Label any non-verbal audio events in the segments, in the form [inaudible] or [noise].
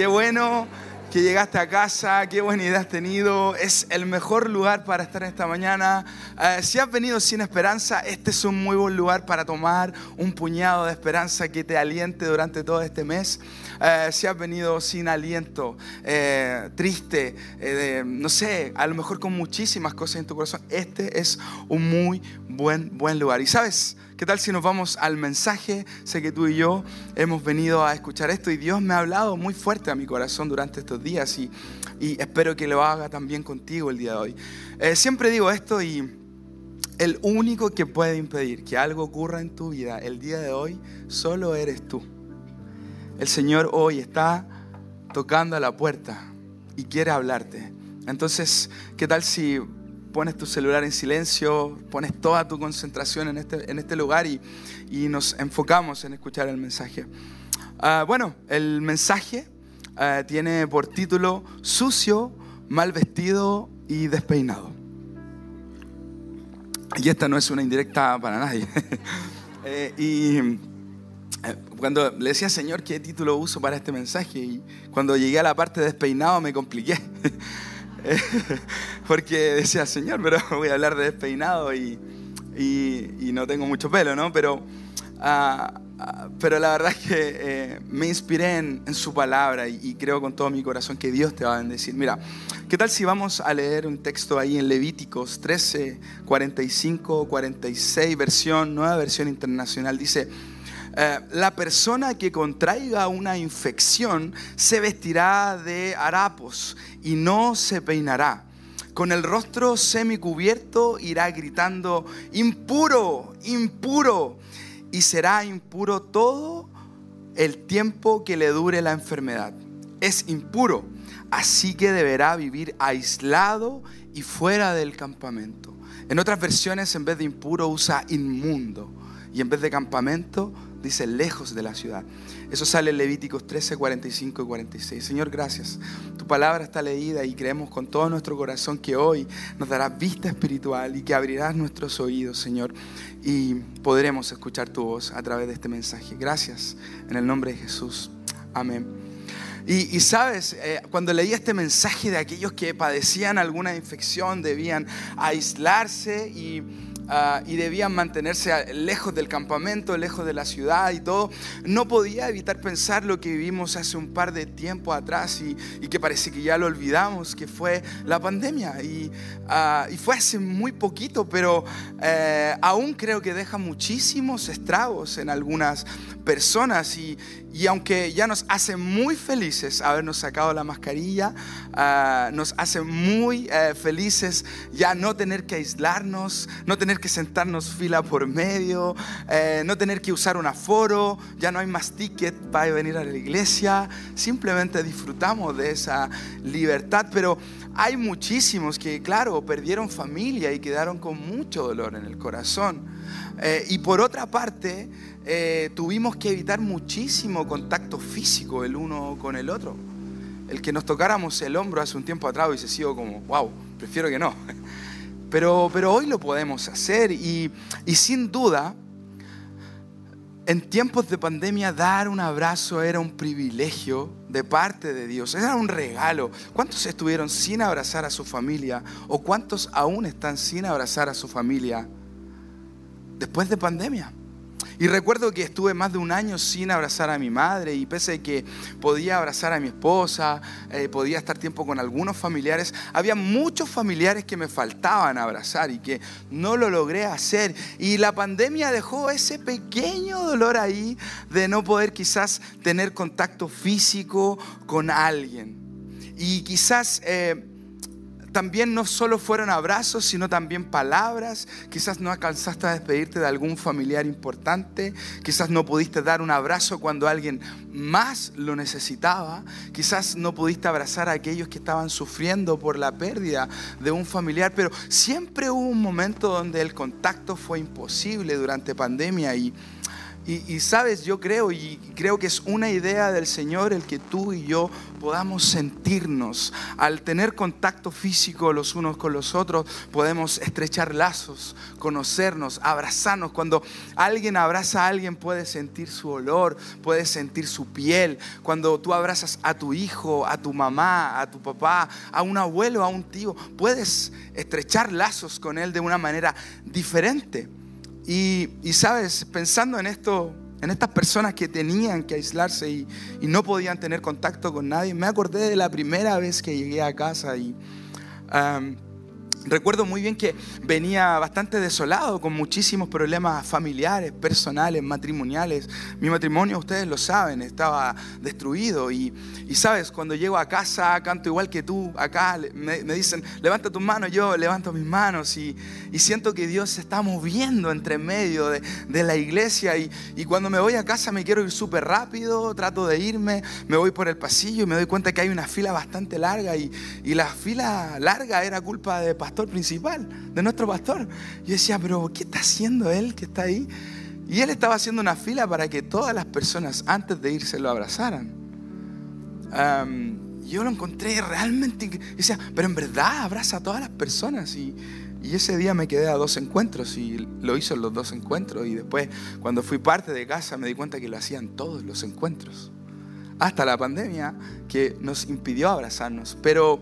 Qué bueno que llegaste a casa, qué buena idea has tenido. Es el mejor lugar para estar esta mañana. Eh, si has venido sin esperanza, este es un muy buen lugar para tomar un puñado de esperanza que te aliente durante todo este mes. Eh, si has venido sin aliento, eh, triste, no sé, a lo mejor con muchísimas cosas en tu corazón, este es un muy buen, buen lugar. Y sabes, ¿Qué tal si nos vamos al mensaje? Sé que tú y yo hemos venido a escuchar esto y Dios me ha hablado muy fuerte a mi corazón durante estos días y, espero que lo haga también contigo el día de hoy. Eh, siempre digo esto y el único que puede impedir que algo ocurra en tu vida el día de hoy solo eres tú. El Señor hoy está tocando a la puerta y quiere hablarte. Entonces, ¿qué tal si pones tu celular en silencio, pones toda tu concentración en este, en este lugar y, nos enfocamos en escuchar el mensaje. Ah, bueno, el mensaje ah, tiene por título Sucio, mal vestido y despeinado. Y esta no es una indirecta para nadie. [laughs] Eh, y eh, cuando le decía, Señor, ¿qué título uso para este mensaje? Y cuando llegué a la parte de despeinado me compliqué. [laughs] [laughs] porque decía, Señor, pero [laughs] voy a hablar de despeinado y, no tengo mucho pelo, ¿no? Pero, ah, ah, pero la verdad es que eh, me inspiré en, su palabra y, y, creo con todo mi corazón que Dios te va a bendecir. Mira, ¿qué tal si vamos a leer un texto ahí en Levíticos 13, 45, 46, versión, nueva versión internacional? Dice, eh, la persona que contraiga una infección se vestirá de harapos y no se peinará. Con el rostro semicubierto irá gritando, impuro, impuro, y será impuro todo el tiempo que le dure la enfermedad. Es impuro, así que deberá vivir aislado y fuera del campamento. En otras versiones, en vez de impuro, usa inmundo. Y en vez de campamento, dice lejos de la ciudad. Eso sale en Levíticos 13, 45 y 46. Señor, gracias. Tu palabra está leída y creemos con todo nuestro corazón que hoy nos darás vista espiritual y que abrirás nuestros oídos, Señor, y podremos escuchar tu voz a través de este mensaje. Gracias en el nombre de Jesús. Amén. Y, sabes, eh, cuando leí este mensaje de aquellos que padecían alguna infección, debían aislarse y Ah, y debían mantenerse lejos del campamento, lejos de la ciudad y todo, no podía evitar pensar lo que vivimos hace un par de tiempo atrás y, que parece que ya lo olvidamos, que fue la pandemia. Y, ah, y fue hace muy poquito, pero eh, aún creo que deja muchísimos estragos en algunas personas y, y aunque ya nos hace muy felices habernos sacado la mascarilla, ah, nos hace muy eh, felices ya no tener que aislarnos, no tener que sentarnos fila por medio, eh, no tener que usar un aforo, ya no hay más ticket para venir a la iglesia, simplemente disfrutamos de esa libertad, pero hay muchísimos que, claro, perdieron familia y quedaron con mucho dolor en el corazón. Eh, y por otra parte, eh, tuvimos que evitar muchísimo contacto físico el uno con el otro. El que nos tocáramos el hombro hace un tiempo atrás hubiese sido como, wow, prefiero que no. [laughs] Pero, pero hoy lo podemos hacer y, y sin duda, en tiempos de pandemia dar un abrazo era un privilegio de parte de Dios, era un regalo. ¿Cuántos estuvieron sin abrazar a su familia o cuántos aún están sin abrazar a su familia después de pandemia? Y recuerdo que estuve más de un año sin abrazar a mi madre y pese a que podía abrazar a mi esposa, eh, podía estar tiempo con algunos familiares, había muchos familiares que me faltaban abrazar y que no lo logré hacer. Y la pandemia dejó ese pequeño dolor ahí de no poder quizás tener contacto físico con alguien. Y quizás... Eh, también no solo fueron abrazos, sino también palabras. Quizás no alcanzaste a despedirte de algún familiar importante. Quizás no pudiste dar un abrazo cuando alguien más lo necesitaba. Quizás no pudiste abrazar a aquellos que estaban sufriendo por la pérdida de un familiar. Pero siempre hubo un momento donde el contacto fue imposible durante pandemia y Y, sabes, yo creo y creo que es una idea del Señor el que tú y yo podamos sentirnos. Al tener contacto físico los unos con los otros, podemos estrechar lazos, conocernos, abrazarnos. Cuando alguien abraza a alguien, puede sentir su olor, puede sentir su piel. Cuando tú abrazas a tu hijo, a tu mamá, a tu papá, a un abuelo, a un tío, puedes estrechar lazos con él de una manera diferente. Y, sabes, pensando en esto, en estas personas que tenían que aislarse y, no podían tener contacto con nadie, me acordé de la primera vez que llegué a casa y Recuerdo muy bien que venía bastante desolado, con muchísimos problemas familiares, personales, matrimoniales. Mi matrimonio, ustedes lo saben, estaba destruido. Y, sabes, cuando llego a casa, canto igual que tú, acá me, dicen, levanta tus manos, yo levanto mis manos. Y, siento que Dios se está moviendo entre medio de, la iglesia. Y, y, cuando me voy a casa me quiero ir súper rápido, trato de irme, me voy por el pasillo y me doy cuenta que hay una fila bastante larga. Y, la fila larga era culpa de pastor principal, de nuestro pastor. Yo decía, pero ¿qué está haciendo él que está ahí? Y él estaba haciendo una fila para que todas las personas antes de irse lo abrazaran. yo lo encontré realmente, decía, pero en verdad abraza a todas las personas. Y, y ese día me quedé a dos encuentros y lo hizo en los dos encuentros. Y después, cuando fui parte de casa, me di cuenta que lo hacían todos los encuentros. Hasta la pandemia que nos impidió abrazarnos. Pero,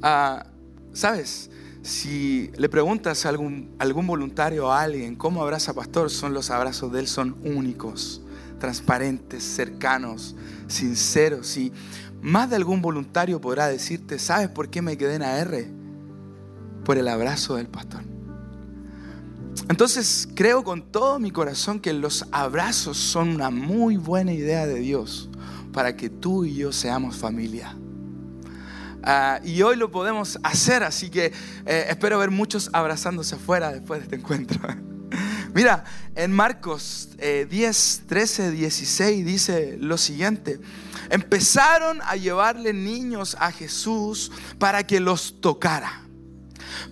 ah, ¿sabes? Si le preguntas a algún, voluntario a alguien cómo abraza pastor, son los abrazos de él, son únicos, transparentes, cercanos, sinceros. Y más de algún voluntario podrá decirte, ¿sabes por qué me quedé en AR? Por el abrazo del pastor. Entonces creo con todo mi corazón que los abrazos son una muy buena idea de Dios para que tú y yo seamos familia. Ah, y hoy lo podemos hacer, así que eh, espero ver muchos abrazándose afuera después de este encuentro. [laughs] Mira, en Marcos 10, 13, 16 dice lo siguiente. Empezaron a llevarle niños a Jesús para que los tocara.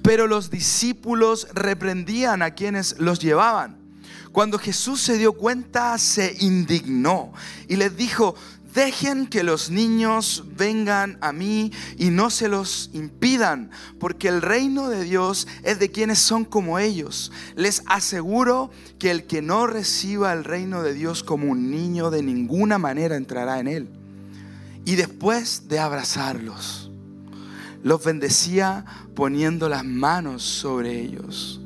Pero los discípulos reprendían a quienes los llevaban. Cuando Jesús se dio cuenta, se indignó y les dijo, Dejen que los niños vengan a mí y no se los impidan, porque el reino de Dios es de quienes son como ellos. Les aseguro que el que no reciba el reino de Dios como un niño de ninguna manera entrará en él. Y después de abrazarlos, los bendecía poniendo las manos sobre ellos.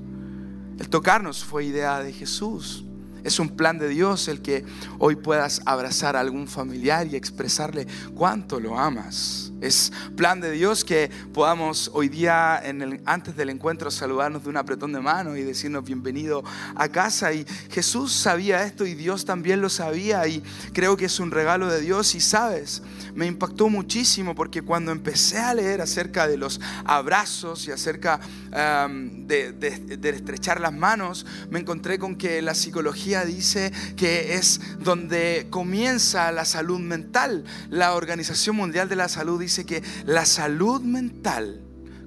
El tocarnos fue idea de Jesús. Es un plan de Dios el que hoy puedas abrazar a algún familiar y expresarle cuánto lo amas. Es plan de Dios que podamos hoy día, antes del encuentro, saludarnos de un apretón de mano y decirnos bienvenido a casa. Y Jesús sabía esto y Dios también lo sabía y creo que es un regalo de Dios. Y sabes, me impactó muchísimo porque cuando empecé a leer acerca de los abrazos y acerca de, estrechar las manos, me encontré con que la psicología dice que es donde comienza la salud mental. La Organización Mundial de la Salud dice que la salud mental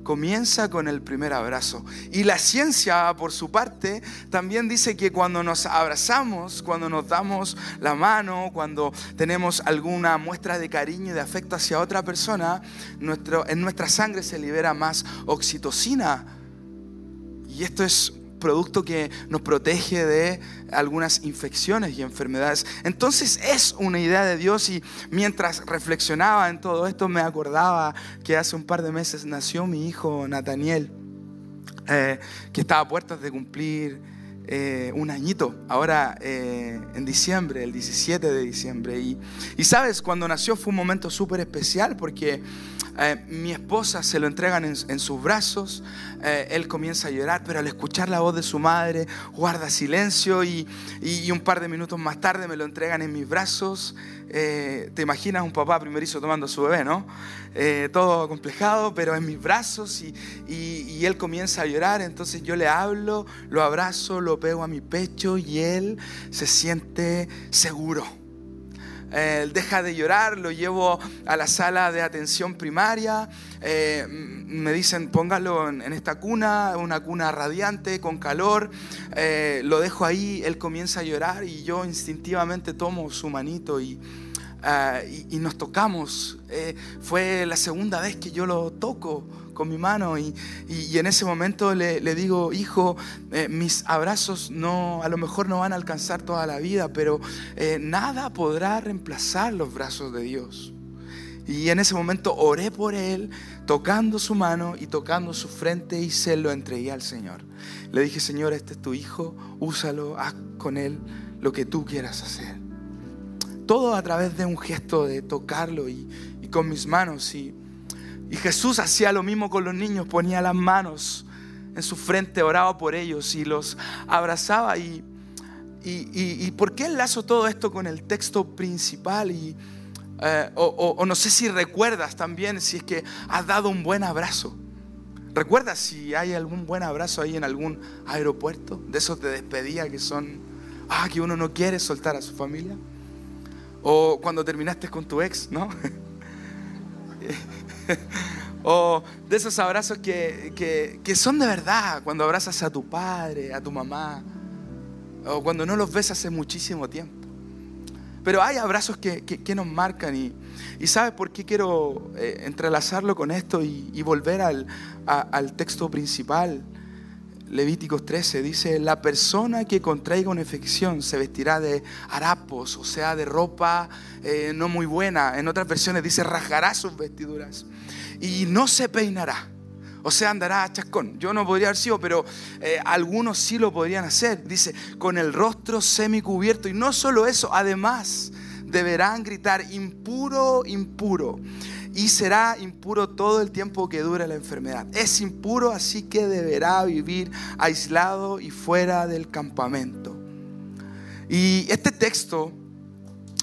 comienza con el primer abrazo. Y la ciencia, por su parte, también dice que cuando nos abrazamos, cuando nos damos la mano, cuando tenemos alguna muestra de cariño y de afecto hacia otra persona, nuestro, en nuestra sangre se libera más oxitocina. Y esto es producto que nos protege de algunas infecciones y enfermedades. Entonces es una idea de Dios y mientras reflexionaba en todo esto me acordaba que hace un par de meses nació mi hijo Nathaniel, eh, que estaba a puertas de cumplir eh, un añito, ahora eh, en diciembre, el 17 de diciembre. Y, y sabes, cuando nació fue un momento súper especial porque eh, mi esposa se lo entregan en, sus brazos, él comienza a llorar, pero al escuchar la voz de su madre guarda silencio y, y, un par de minutos más tarde me lo entregan en mis brazos. te imaginas un papá primerizo tomando a su bebé, ¿no? todo complejado, pero en mis brazos y, y él comienza a llorar, entonces yo le hablo, lo abrazo, lo pego a mi pecho y él se siente seguro. Eh, deja de llorar, lo llevo a la sala de atención primaria, eh, me dicen póngalo en, esta cuna, una cuna radiante, con calor, eh, lo dejo ahí, él comienza a llorar y yo instintivamente tomo su manito y, y nos tocamos. fue la segunda vez que yo lo toco con mi mano y, en ese momento le, digo, hijo, eh, mis abrazos no, a lo mejor no van a alcanzar toda la vida, pero eh, nada podrá reemplazar los brazos de Dios. Y en ese momento oré por él, tocando su mano y tocando su frente y se lo entregué al Señor. Le dije, Señor, este es tu hijo, úsalo, haz con él lo que tú quieras hacer. Todo a través de un gesto de tocarlo y, y con mis manos. Y y Jesús hacía lo mismo con los niños, ponía las manos en su frente, oraba por ellos y los abrazaba. ¿Y, por qué enlazo todo esto con el texto principal? Y, eh, o, no sé si recuerdas también si es que has dado un buen abrazo. ¿Recuerdas si hay algún buen abrazo ahí en algún aeropuerto? De esos de despedida que son, ah, que uno no quiere soltar a su familia. O cuando terminaste con tu ex, ¿no? [laughs] [laughs] o de esos abrazos que, son de verdad, cuando abrazas a tu padre, a tu mamá, o cuando no los ves hace muchísimo tiempo. Pero hay abrazos que, nos marcan y, y ¿sabes por qué quiero eh, entrelazarlo con esto y, volver al, al texto principal? Levíticos 13 dice, la persona que contraiga una infección se vestirá de harapos, o sea, de ropa eh, no muy buena. En otras versiones dice, rasgará sus vestiduras y no se peinará. O sea, andará a chascón. Yo no podría haber sido, pero eh, algunos sí lo podrían hacer. Dice, con el rostro semicubierto. Y no solo eso, además deberán gritar, impuro, impuro y será impuro todo el tiempo que dure la enfermedad. Es impuro, así que deberá vivir aislado y fuera del campamento. Y este texto,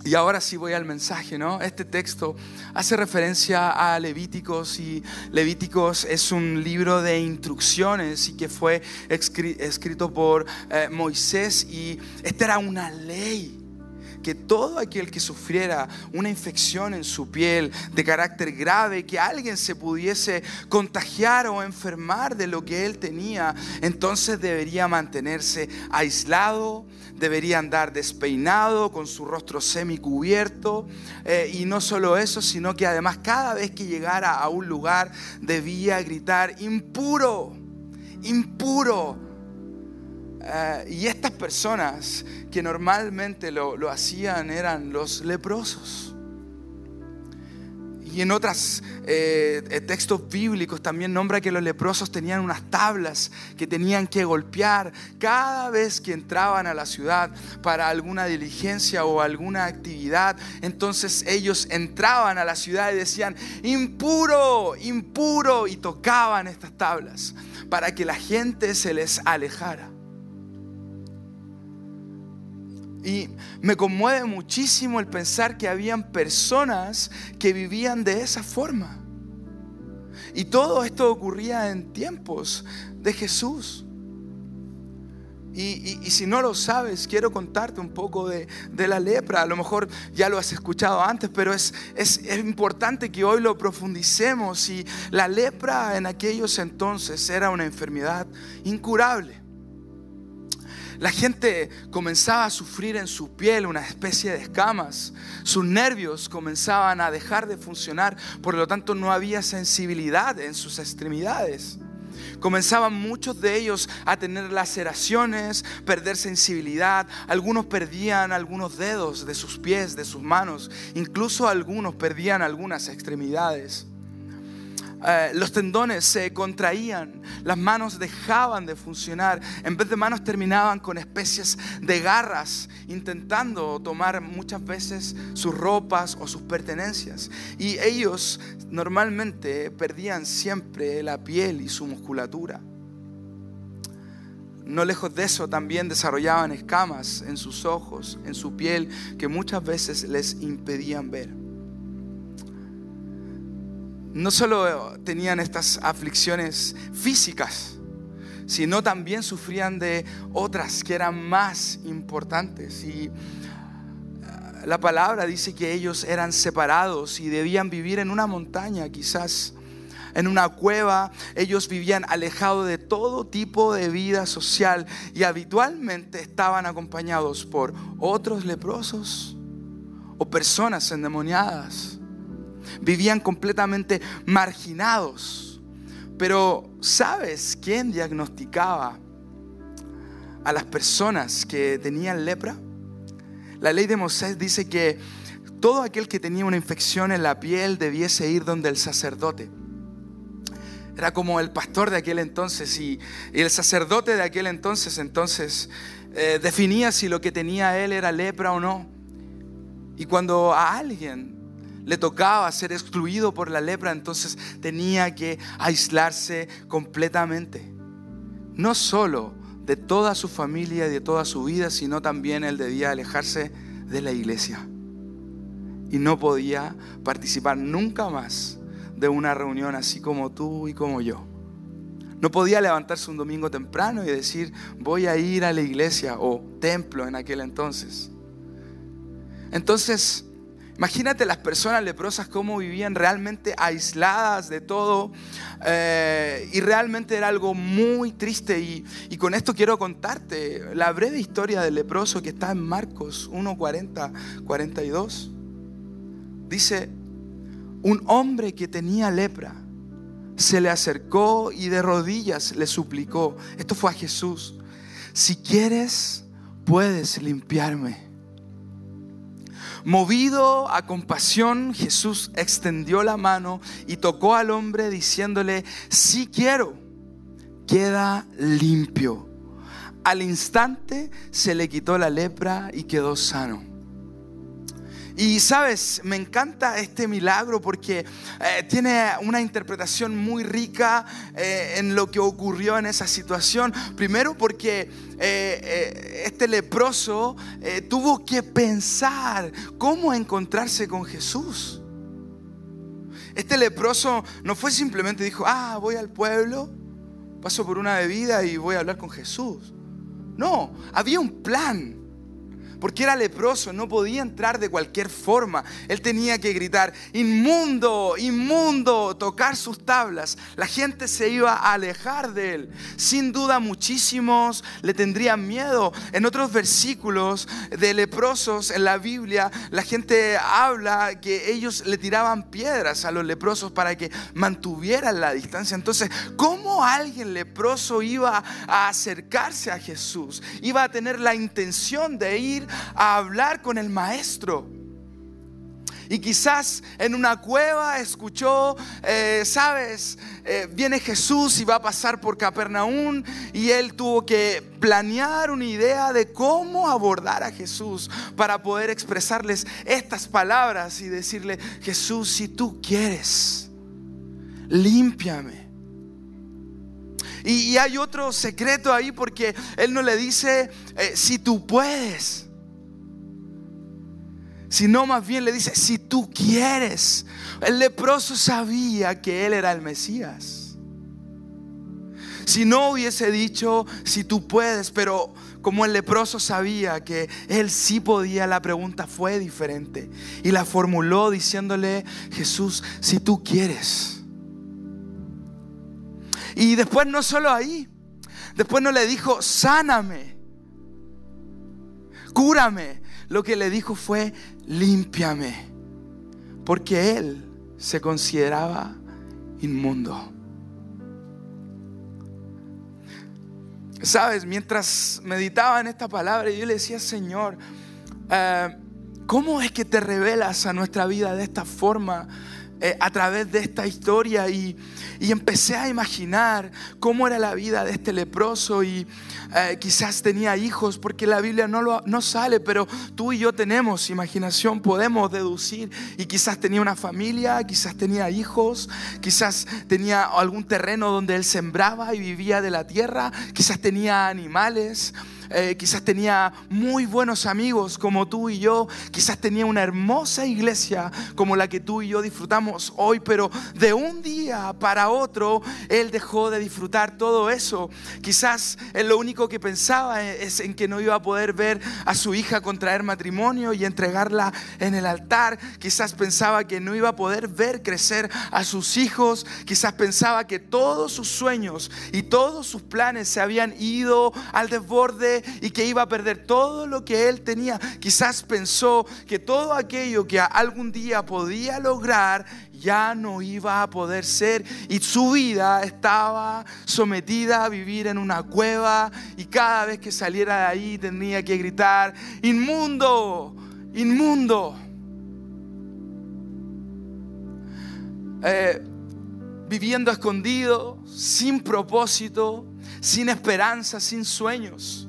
y ahora sí voy al mensaje, ¿no? Este texto hace referencia a Levíticos y Levíticos es un libro de instrucciones y que fue escrito por eh, Moisés y esta era una ley que todo aquel que sufriera una infección en su piel de carácter grave, que alguien se pudiese contagiar o enfermar de lo que él tenía, entonces debería mantenerse aislado, debería andar despeinado, con su rostro semicubierto. Eh, y no solo eso, sino que además cada vez que llegara a un lugar debía gritar, impuro, impuro eh, y estas personas que normalmente lo, hacían eran los leprosos. Y en otros eh, textos bíblicos también nombra que los leprosos tenían unas tablas que tenían que golpear cada vez que entraban a la ciudad para alguna diligencia o alguna actividad. Entonces ellos entraban a la ciudad y decían, impuro, impuro, y tocaban estas tablas para que la gente se les alejara. Y me conmueve muchísimo el pensar que habían personas que vivían de esa forma. Y todo esto ocurría en tiempos de Jesús. Y, si no lo sabes, quiero contarte un poco de, la lepra. A lo mejor ya lo has escuchado antes, pero es, es, es importante que hoy lo profundicemos. Y la lepra en aquellos entonces era una enfermedad incurable. La gente comenzaba a sufrir en su piel una especie de escamas. Sus nervios comenzaban a dejar de funcionar, por lo tanto no había sensibilidad en sus extremidades. Comenzaban muchos de ellos a tener laceraciones, perder sensibilidad. Algunos perdían algunos dedos de sus pies, de sus manos. Incluso algunos perdían algunas extremidades. Eh, los tendones se contraían, las manos dejaban de funcionar, en vez de manos terminaban con especies de garras, intentando tomar muchas veces sus ropas o sus pertenencias. Y ellos normalmente perdían siempre la piel y su musculatura. No lejos de eso también desarrollaban escamas en sus ojos, en su piel, que muchas veces les impedían ver no solo tenían estas aflicciones físicas, sino también sufrían de otras que eran más importantes. Y la palabra dice que ellos eran separados y debían vivir en una montaña quizás en una cueva, ellos vivían alejados de todo tipo de vida social y habitualmente estaban acompañados por otros leprosos o personas endemoniadas. Vivían completamente marginados. Pero ¿sabes quién diagnosticaba a las personas que tenían lepra? La ley de Moisés dice que todo aquel que tenía una infección en la piel debiese ir donde el sacerdote. Era como el pastor de aquel entonces y, el sacerdote de aquel entonces entonces eh, definía si lo que tenía él era lepra o no. Y cuando a alguien le tocaba ser excluido por la lepra, entonces tenía que aislarse completamente. No solo de toda su familia y de toda su vida, sino también él debía alejarse de la iglesia. Y no podía participar nunca más de una reunión así como tú y como yo. No podía levantarse un domingo temprano y decir, voy a ir a la iglesia o templo en aquel entonces. Entonces, imagínate las personas leprosas cómo vivían realmente aisladas de todo eh, y realmente era algo muy triste y, y, con esto quiero contarte la breve historia del leproso que está en Marcos 1.40, 42. Dice, un hombre que tenía lepra se le acercó y de rodillas le suplicó. Esto fue a Jesús. Si quieres, puedes limpiarme. Movido a compasión, Jesús extendió la mano y tocó al hombre diciéndole, si quiero, queda limpio. Al instante se le quitó la lepra y quedó sano. Y sabes, me encanta este milagro porque eh, tiene una interpretación muy rica eh, en lo que ocurrió en esa situación. Primero porque eh, este leproso tuvo que pensar cómo encontrarse con Jesús. Este leproso no fue simplemente dijo, ah, voy al pueblo, paso por una bebida y voy a hablar con Jesús. No, había un plan porque era leproso, no podía entrar de cualquier forma. Él tenía que gritar, inmundo, inmundo, tocar sus tablas. La gente se iba a alejar de él. Sin duda muchísimos le tendrían miedo. En otros versículos de leprosos en la Biblia, la gente habla que ellos le tiraban piedras a los leprosos para que mantuvieran la distancia. Entonces, ¿cómo alguien leproso iba a acercarse a Jesús? Iba a tener la intención de ir a hablar con el maestro. Y quizás en una cueva escuchó, eh, sabes, eh, viene Jesús y va a pasar por Capernaum y él tuvo que planear una idea de cómo abordar a Jesús para poder expresarles estas palabras y decirle, Jesús, si tú quieres, límpiame. Y, hay otro secreto ahí porque él no le dice, eh, si tú puedes sino más bien le dice, si tú quieres. El leproso sabía que él era el Mesías. Si no hubiese dicho, si tú puedes, pero como el leproso sabía que él sí podía, la pregunta fue diferente. Y la formuló diciéndole, Jesús, si tú quieres. Y después no solo ahí, después no le dijo, sáname, cúrame. Lo que le dijo fue, límpiame, porque él se consideraba inmundo. Sabes, mientras meditaba en esta palabra, yo le decía, Señor, eh, ¿cómo es que te revelas a nuestra vida de esta forma? Eh, a través de esta historia y, empecé a imaginar cómo era la vida de este leproso y eh, quizás tenía hijos, porque la Biblia no, lo, no sale, pero tú y yo tenemos imaginación, podemos deducir y quizás tenía una familia, quizás tenía hijos, quizás tenía algún terreno donde él sembraba y vivía de la tierra, quizás tenía animales. Eh, quizás tenía muy buenos amigos como tú y yo, quizás tenía una hermosa iglesia como la que tú y yo disfrutamos hoy, pero de un día para otro él dejó de disfrutar todo eso. Quizás él lo único que pensaba es en que no iba a poder ver a su hija contraer matrimonio y entregarla en el altar. Quizás pensaba que no iba a poder ver crecer a sus hijos. Quizás pensaba que todos sus sueños y todos sus planes se habían ido al desborde y que iba a perder todo lo que él tenía. Quizás pensó que todo aquello que algún día podía lograr ya no iba a poder ser y su vida estaba sometida a vivir en una cueva y cada vez que saliera de ahí tenía que gritar, inmundo, inmundo. Eh, viviendo escondido, sin propósito, sin esperanza, sin sueños.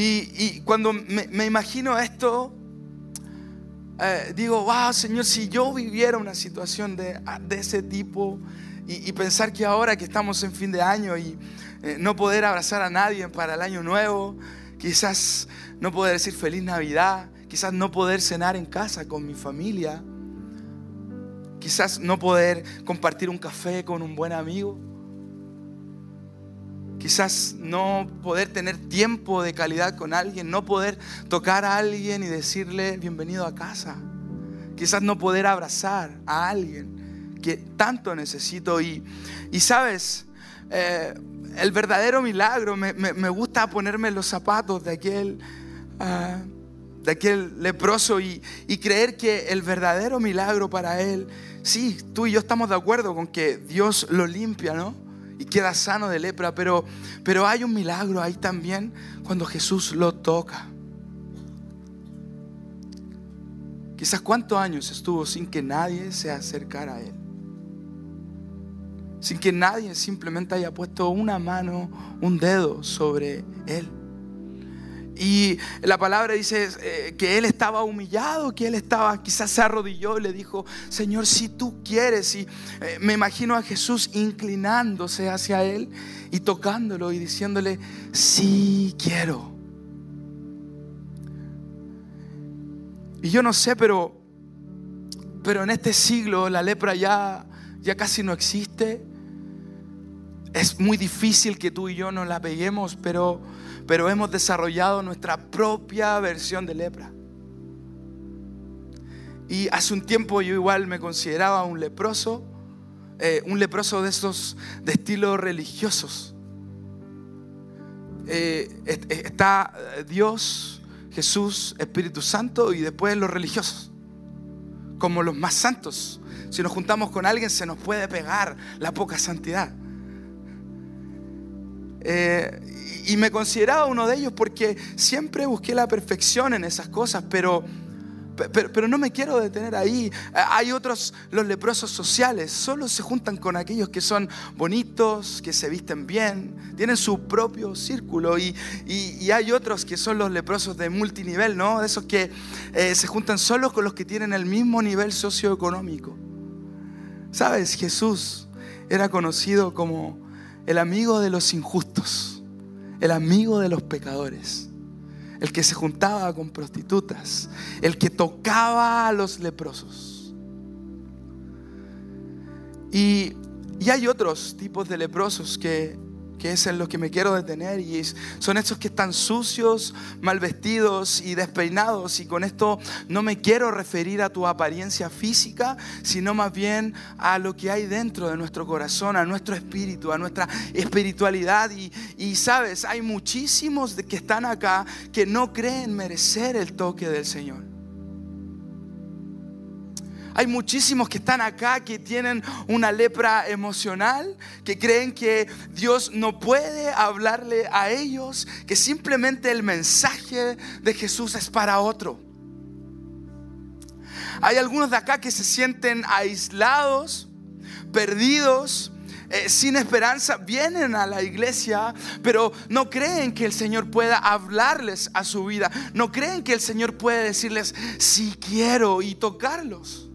Y, cuando me, imagino esto, eh, digo, wow, Señor, si yo viviera una situación de, ese tipo y, pensar que ahora que estamos en fin de año y eh, no poder abrazar a nadie para el año nuevo, quizás no poder decir feliz Navidad, quizás no poder cenar en casa con mi familia, quizás no poder compartir un café con un buen amigo. Quizás no poder tener tiempo de calidad con alguien, no poder tocar a alguien y decirle bienvenido a casa. Quizás no poder abrazar a alguien que tanto necesito. Y, sabes, eh, el verdadero milagro, me, gusta ponerme los zapatos de aquel, ah, de aquel leproso y, y creer que el verdadero milagro para él, sí, tú y yo estamos de acuerdo con que Dios lo limpia, ¿no? Y queda sano de lepra, pero, pero hay un milagro ahí también cuando Jesús lo toca. Quizás cuántos años estuvo sin que nadie se acercara a Él. Sin que nadie simplemente haya puesto una mano, un dedo sobre Él. Y la palabra dice eh, que él estaba humillado, que él estaba, quizás se arrodilló y le dijo, Señor, si tú quieres. Y eh, me imagino a Jesús inclinándose hacia él y tocándolo y diciéndole, sí quiero. Y yo no sé, pero, pero en este siglo la lepra ya, ya casi no existe. Es muy difícil que tú y yo nos la peguemos, pero pero hemos desarrollado nuestra propia versión de lepra. Y hace un tiempo yo igual me consideraba un leproso, eh, un leproso de esos de estilos religiosos. Eh, está Dios, Jesús, Espíritu Santo y después los religiosos, como los más santos. Si nos juntamos con alguien se nos puede pegar la poca santidad. Eh, y me consideraba uno de ellos porque siempre busqué la perfección en esas cosas, pero, pero, no me quiero detener ahí. Hay otros, los leprosos sociales, solo se juntan con aquellos que son bonitos, que se visten bien, tienen su propio círculo. Y, y, hay otros que son los leprosos de multinivel, ¿no? De esos que eh, se juntan solo con los que tienen el mismo nivel socioeconómico. ¿Sabes? Jesús era conocido como el amigo de los injustos el amigo de los pecadores, el que se juntaba con prostitutas, el que tocaba a los leprosos. Y, hay otros tipos de leprosos que que es en lo que me quiero detener, y son estos que están sucios, mal vestidos y despeinados. Y con esto no me quiero referir a tu apariencia física, sino más bien a lo que hay dentro de nuestro corazón, a nuestro espíritu, a nuestra espiritualidad. Y, y sabes, hay muchísimos que están acá que no creen merecer el toque del Señor. Hay muchísimos que están acá que tienen una lepra emocional, que creen que Dios no puede hablarle a ellos, que simplemente el mensaje de Jesús es para otro. Hay algunos de acá que se sienten aislados, perdidos, eh, sin esperanza, vienen a la iglesia, pero no creen que el Señor pueda hablarles a su vida. No creen que el Señor puede decirles, si quiero y tocarlos.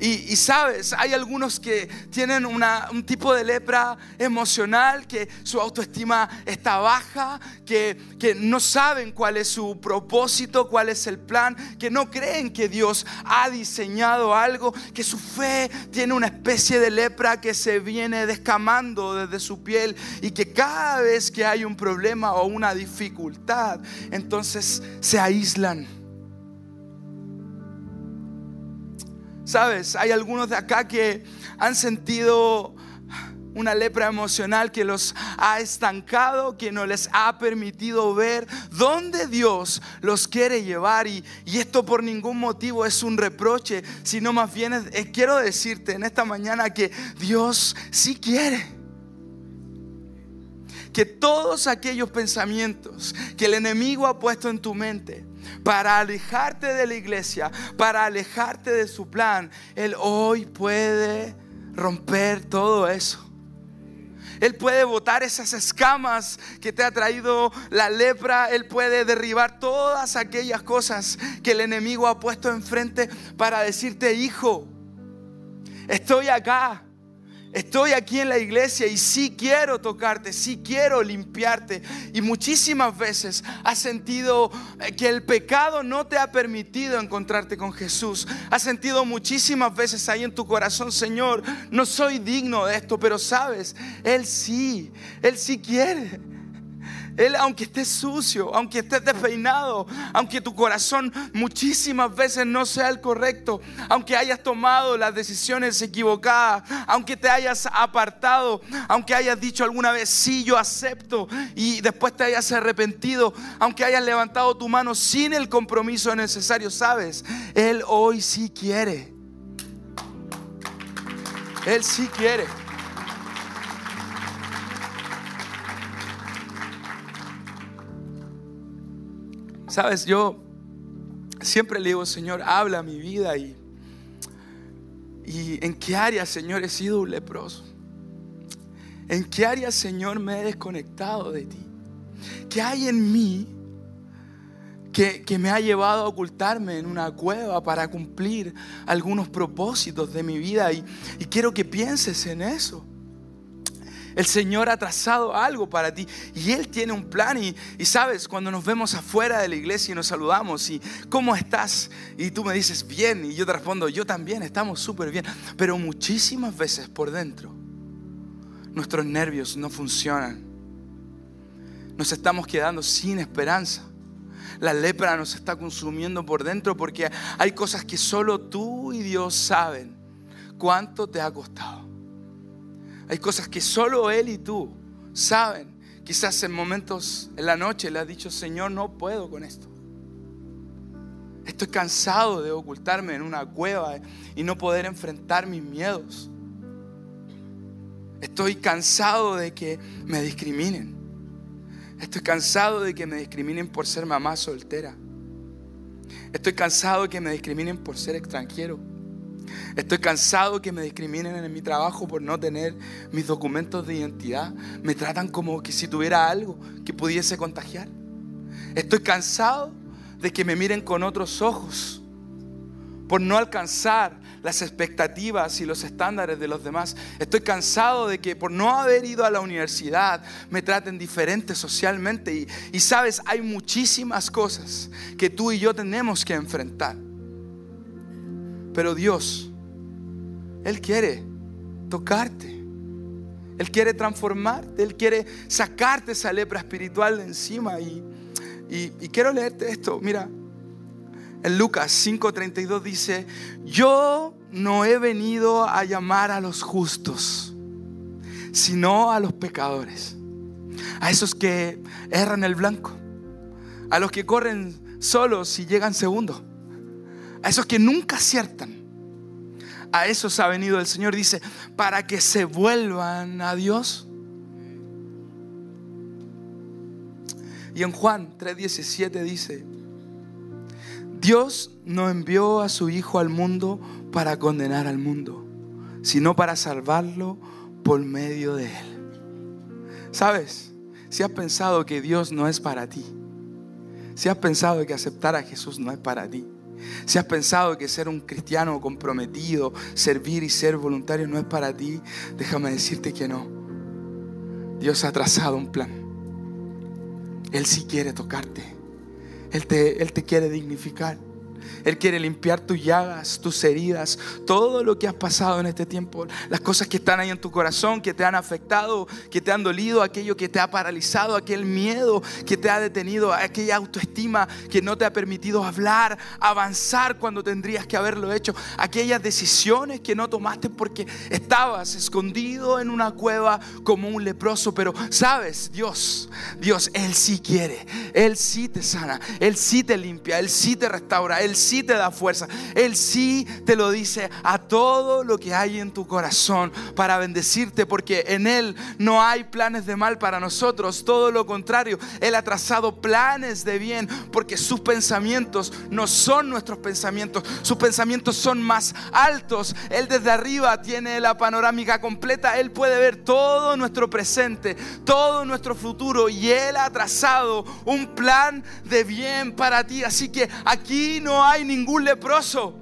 Y, sabes, hay algunos que tienen un tipo de lepra emocional, que su autoestima está baja, que, que no saben cuál es su propósito, cuál es el plan, que no creen que Dios ha diseñado algo, que su fe tiene una especie de lepra que se viene descamando desde su piel y que cada vez que hay un problema o una dificultad, entonces se aíslan Sabes, hay algunos de acá que han sentido una lepra emocional que los ha estancado, que no les ha permitido ver dónde Dios los quiere llevar. Y, esto por ningún motivo es un reproche, sino más bien quiero decirte en esta mañana que Dios sí quiere que todos aquellos pensamientos que el enemigo ha puesto en tu mente para alejarte de la iglesia, para alejarte de su plan, Él hoy puede romper todo eso. Él puede botar esas escamas que te ha traído la lepra. Él puede derribar todas aquellas cosas que el enemigo ha puesto enfrente para decirte, hijo, estoy acá. Estoy aquí en la iglesia y sí quiero tocarte, sí quiero limpiarte. Y muchísimas veces has sentido eh, que el pecado no te ha permitido encontrarte con Jesús. Has sentido muchísimas veces ahí en tu corazón, Señor, no soy digno de esto, pero sabes, Él sí, Él sí quiere. Él, aunque estés sucio, aunque estés despeinado, aunque tu corazón muchísimas veces no sea el correcto, aunque hayas tomado las decisiones equivocadas, aunque te hayas apartado, aunque hayas dicho alguna vez, sí, yo acepto, y después te hayas arrepentido, aunque hayas levantado tu mano sin el compromiso necesario, sabes, Él hoy sí quiere. Él sí quiere. Sabes, yo siempre le digo, Señor, habla mi vida y, y en qué área, Señor, he sido un leproso. ¿En qué área, Señor, me he desconectado de ti? ¿Qué hay en mí que, que, me ha llevado a ocultarme en una cueva para cumplir algunos propósitos de mi vida? Y, y quiero que pienses en eso. El Señor ha trazado algo para ti y Él tiene un plan. Y, sabes, cuando nos vemos afuera de la iglesia y nos saludamos y ¿cómo estás? Y tú me dices, bien. Y yo te respondo, yo también, estamos súper bien. Pero muchísimas veces por dentro nuestros nervios no funcionan. Nos estamos quedando sin esperanza. La lepra nos está consumiendo por dentro porque hay cosas que solo tú y Dios saben cuánto te ha costado. Hay cosas que solo Él y tú saben. Quizás en momentos en la noche le has dicho, Señor, no puedo con esto. Estoy cansado de ocultarme en una cueva y no poder enfrentar mis miedos. Estoy cansado de que me discriminen. Estoy cansado de que me discriminen por ser mamá soltera. Estoy cansado de que me discriminen por ser extranjero. Estoy cansado que me discriminen en mi trabajo por no tener mis documentos de identidad. Me tratan como que si tuviera algo que pudiese contagiar. Estoy cansado de que me miren con otros ojos por no alcanzar las expectativas y los estándares de los demás. Estoy cansado de que por no haber ido a la universidad me traten diferente socialmente. Y, y sabes, hay muchísimas cosas que tú y yo tenemos que enfrentar. Pero Dios, Él quiere tocarte. Él quiere transformarte. Él quiere sacarte esa lepra espiritual de encima. Y, quiero leerte esto. Mira, en Lucas 5:32 dice, yo no he venido a llamar a los justos, sino a los pecadores. A esos que erran el blanco. A los que corren solos y llegan segundos a esos que nunca aciertan. A esos ha venido el Señor, dice, para que se vuelvan a Dios. Y en Juan 3:17 dice, Dios no envió a su Hijo al mundo para condenar al mundo, sino para salvarlo por medio de él. ¿Sabes? Si has pensado que Dios no es para ti, si has pensado que aceptar a Jesús no es para ti, Si has pensado que ser un cristiano comprometido, servir y ser voluntario no es para ti, déjame decirte que no. Dios ha trazado un plan. Él sí quiere tocarte. Él te, Él te quiere dignificar. Él quiere limpiar tus llagas, tus heridas, todo lo que has pasado en este tiempo, las cosas que están ahí en tu corazón, que te han afectado, que te han dolido, aquello que te ha paralizado, aquel miedo que te ha detenido, aquella autoestima que no te ha permitido hablar, avanzar cuando tendrías que haberlo hecho, aquellas decisiones que no tomaste porque estabas escondido en una cueva como un leproso, pero sabes, Dios, Dios, Él sí quiere, Él sí te sana, Él sí te limpia, Él sí te restaura, sí te da fuerza. Él sí te lo dice a todo lo que hay en tu corazón para bendecirte, porque en Él no hay planes de mal para nosotros. Todo lo contrario, Él ha trazado planes de bien, porque sus pensamientos no son nuestros pensamientos. Sus pensamientos son más altos. Él desde arriba tiene la panorámica completa. Él puede ver todo nuestro presente, todo nuestro futuro, y Él ha trazado un plan de bien para ti. Así que aquí no hay ningún leproso.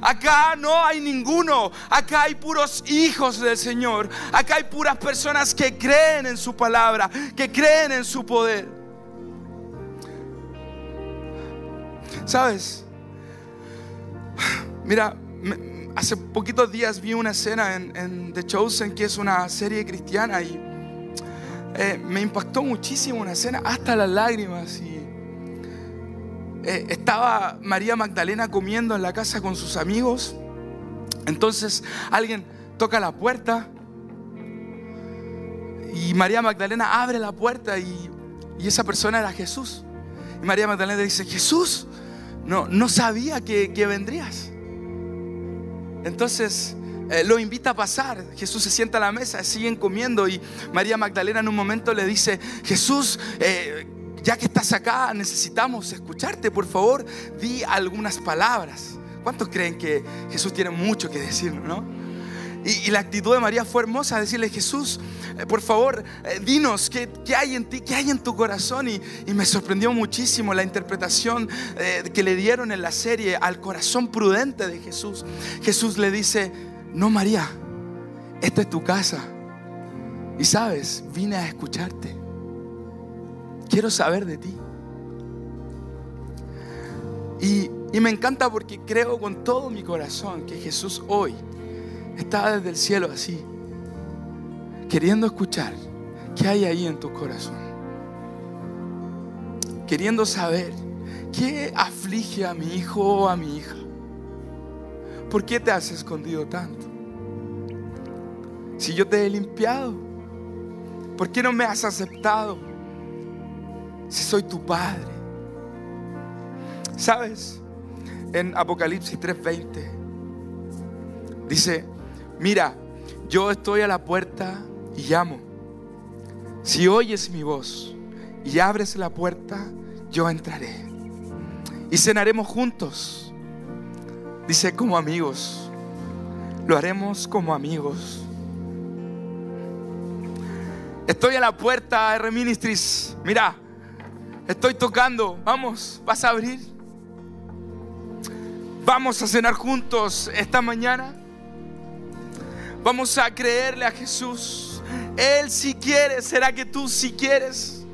Acá no hay ninguno. Acá hay puros hijos del Señor. Acá hay puras personas que creen en su palabra, que creen en su poder. ¿Sabes? Mira, hace poquitos días vi una escena en, The Chosen, que es una serie cristiana, y eh, me impactó muchísimo una escena, hasta las lágrimas. Eh, estaba María Magdalena comiendo en la casa con sus amigos. Entonces alguien toca la puerta y María Magdalena abre la puerta y, esa persona era Jesús. Y María Magdalena dice, Jesús, no, no sabía que, vendrías. Entonces eh, lo invita a pasar. Jesús se sienta a la mesa, siguen comiendo y María Magdalena en un momento le dice, Jesús, eh, ya que estás acá, necesitamos escucharte, por favor, di algunas palabras. ¿Cuántos creen que Jesús tiene mucho que decir, no? Y, la actitud de María fue hermosa, decirle, Jesús, eh, por favor, eh, dinos qué, hay en ti, qué hay en tu corazón. Y, me sorprendió muchísimo la interpretación eh, que le dieron en la serie al corazón prudente de Jesús. Jesús le dice, no María, esta es tu casa. Y sabes, vine a escucharte. Quiero saber de ti. Y, me encanta porque creo con todo mi corazón que Jesús hoy está desde el cielo así, queriendo escuchar qué hay ahí en tu corazón. Queriendo saber qué aflige a mi hijo o a mi hija. ¿Por qué te has escondido tanto? Si yo te he limpiado, ¿por qué no me has aceptado? Si soy tu Padre. ¿Sabes? En Apocalipsis 3:20 dice, mira, yo estoy a la puerta y llamo. Si oyes mi voz y abres la puerta, yo entraré. Y cenaremos juntos. Dice como amigos. Lo haremos como amigos. Estoy a la puerta, R Ministries. Mira, Estoy tocando. Vamos, vas a abrir. Vamos a cenar juntos esta mañana. Vamos a creerle a Jesús. Él si quiere, ¿será que tú si quieres?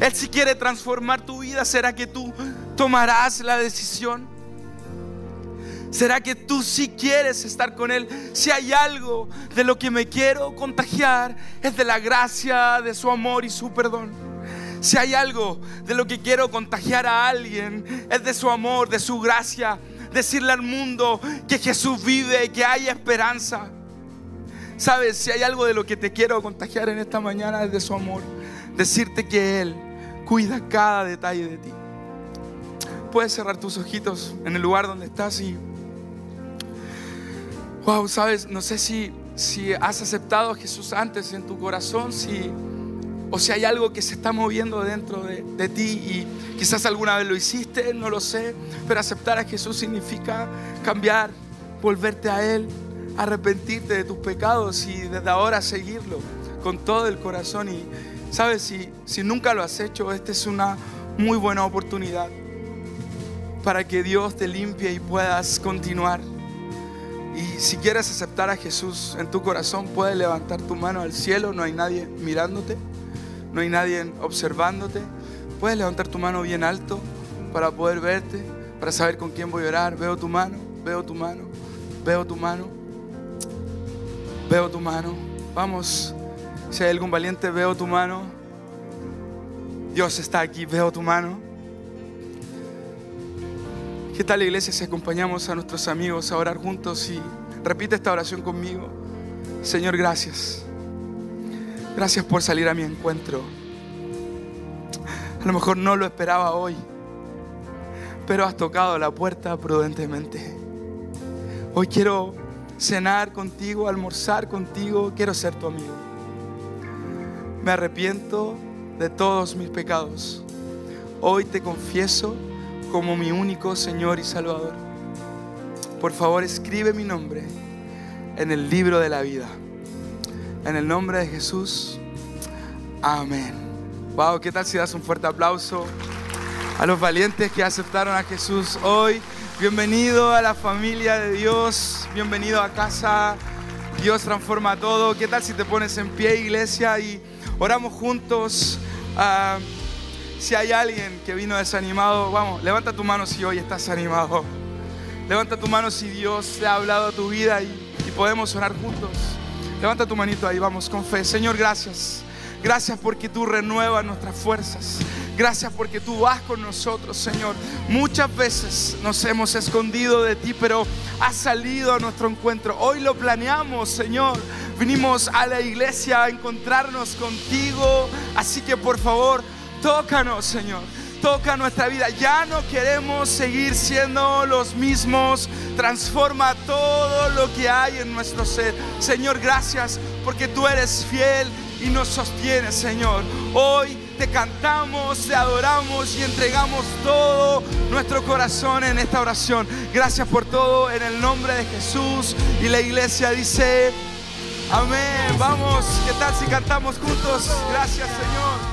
Él si quiere transformar tu vida, ¿será que tú tomarás la decisión? ¿Será que tú si quieres estar con Él? Si hay algo de lo que me quiero contagiar, es de la gracia, de su amor y su perdón. Si hay algo de lo que quiero contagiar a alguien, es de su amor, de su gracia. Decirle al mundo que Jesús vive, que hay esperanza. Sabes, si hay algo de lo que te quiero contagiar en esta mañana es de su amor. Decirte que Él cuida cada detalle de ti. Puedes cerrar tus ojitos en el lugar donde estás y... Wow, sabes, no sé si, si has aceptado a Jesús antes en tu corazón, si o si hay algo que se está moviendo dentro de, ti y quizás alguna vez lo hiciste, no lo sé, pero aceptar a Jesús significa cambiar, volverte a Él, arrepentirte de tus pecados y desde ahora seguirlo con todo el corazón. Y sabes, si, si nunca lo has hecho, esta es una muy buena oportunidad. para que Dios te limpie y puedas continuar. Y si quieres aceptar a Jesús en tu corazón, puedes levantar tu mano al cielo, no hay nadie mirándote, no hay nadie observándote. Puedes levantar tu mano bien alto para poder verte, para saber con quién voy a orar. Veo tu mano, veo tu mano, veo tu mano, veo tu mano. Vamos, si hay algún valiente, veo tu mano. Dios está aquí, veo tu mano. ¿Qué tal iglesia si acompañamos a nuestros amigos a orar juntos y repite esta oración conmigo? Señor, gracias. Gracias por salir a mi encuentro. A lo mejor no lo esperaba hoy, pero has tocado la puerta prudentemente. Hoy quiero cenar contigo, almorzar contigo, quiero ser tu amigo. Me arrepiento de todos mis pecados. Hoy te confieso como mi único Señor y Salvador. Por favor, escribe mi nombre en el libro de la vida. En el nombre de Jesús. Amén. Wow, ¿qué tal si das un fuerte aplauso a los valientes que aceptaron a Jesús hoy? Bienvenido a la familia de Dios. Bienvenido a casa. Dios transforma todo. ¿Qué tal si te pones en pie, iglesia, y oramos juntos? Ah, si hay alguien que vino desanimado, vamos, levanta tu mano si hoy estás animado. Levanta tu mano si Dios te ha hablado a tu vida y, podemos orar juntos. Levanta tu manito ahí, vamos con fe. Señor, gracias. Gracias porque tú renuevas nuestras fuerzas. Gracias porque tú vas con nosotros, Señor. Muchas veces nos hemos escondido de ti, pero has salido a nuestro encuentro. Hoy lo planeamos, Señor. Vinimos a la iglesia a encontrarnos contigo. Así que por favor, Tócanos, Señor. Toca nuestra vida. Ya no queremos seguir siendo los mismos. Transforma todo lo que hay en nuestro ser. Señor, gracias porque tú eres fiel y nos sostienes, Señor. Hoy te cantamos, te adoramos y entregamos todo nuestro corazón en esta oración. Gracias por todo en el nombre de Jesús. Y la iglesia dice, amén. Vamos, ¿qué tal si cantamos juntos? Gracias, Señor.